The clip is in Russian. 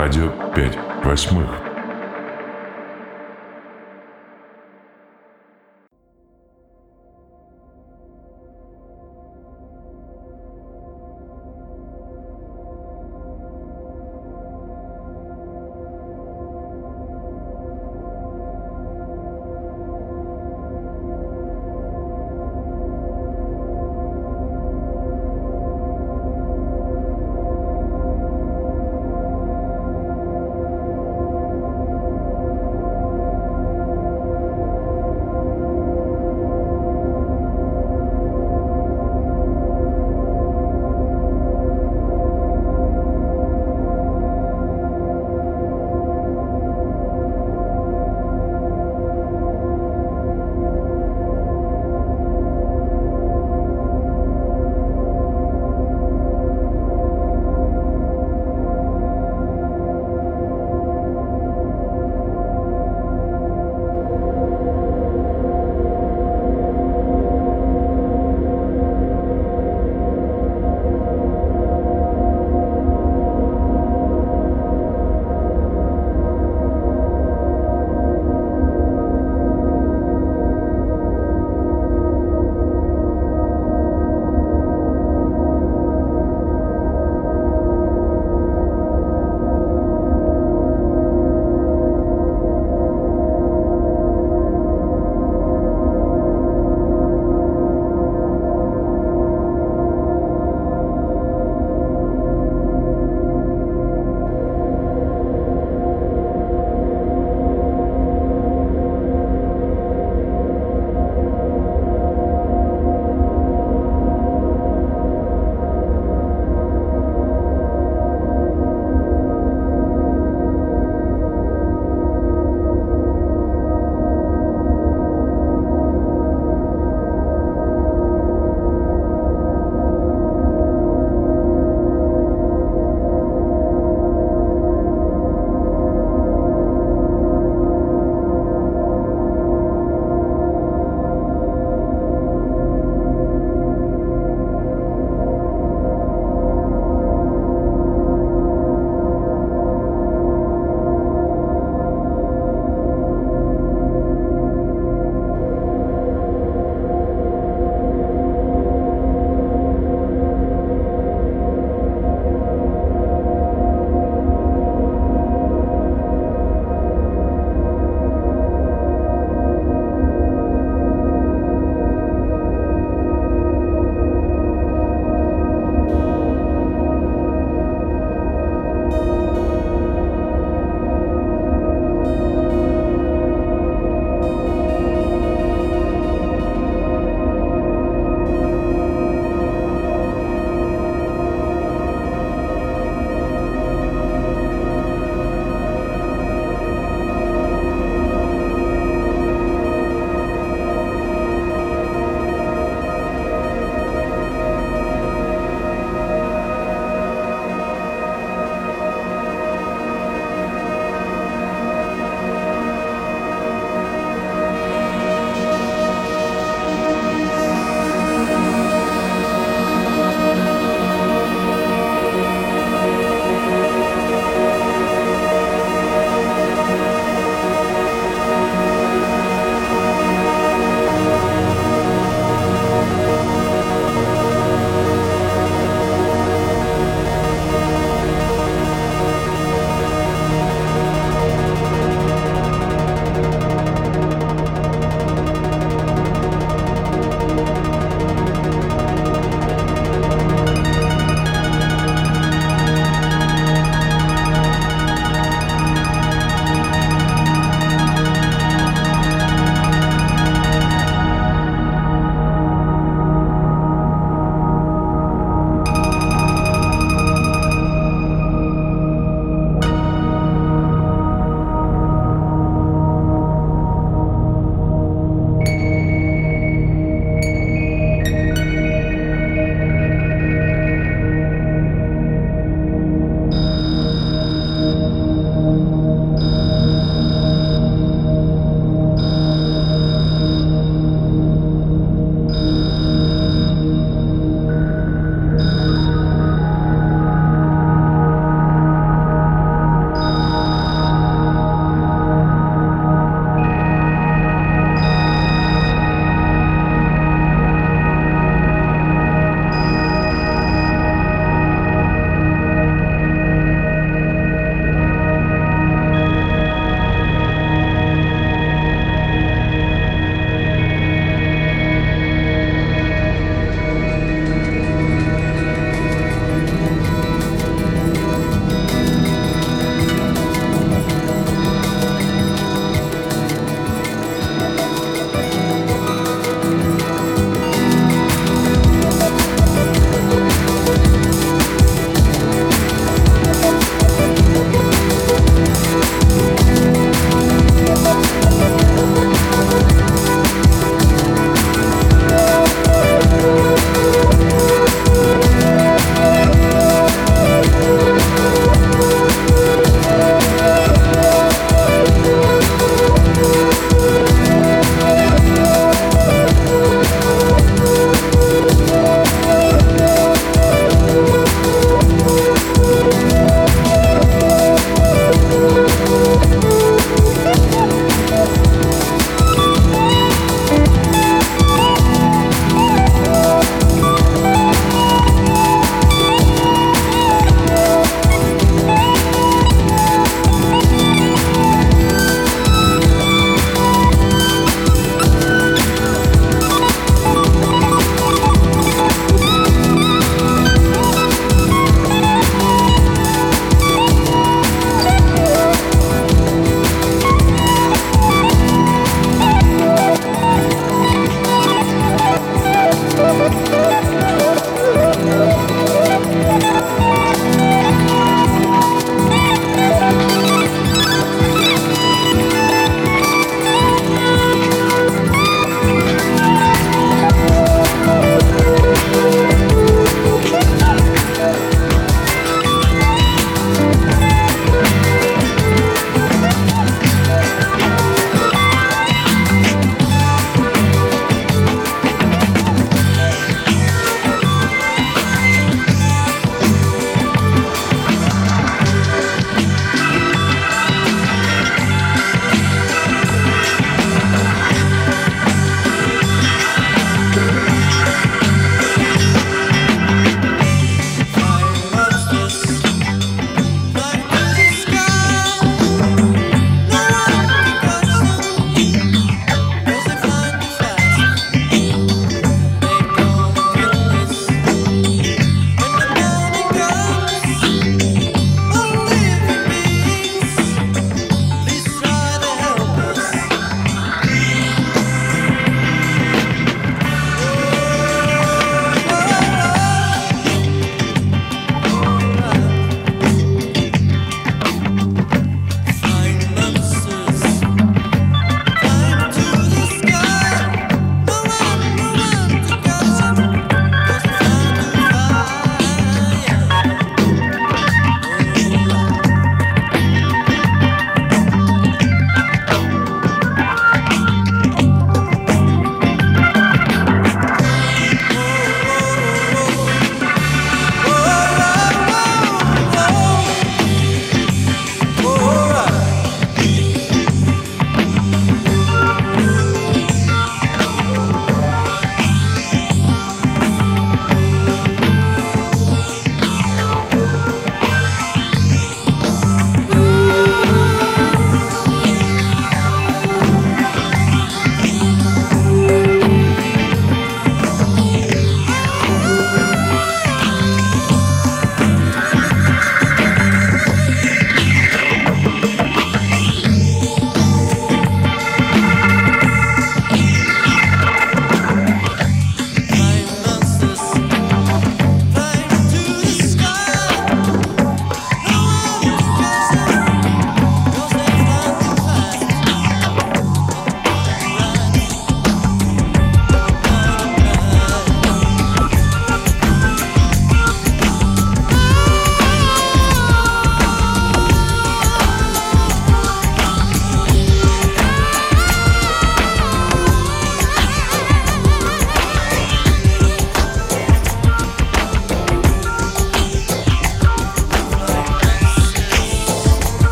Радио 5 восьмых.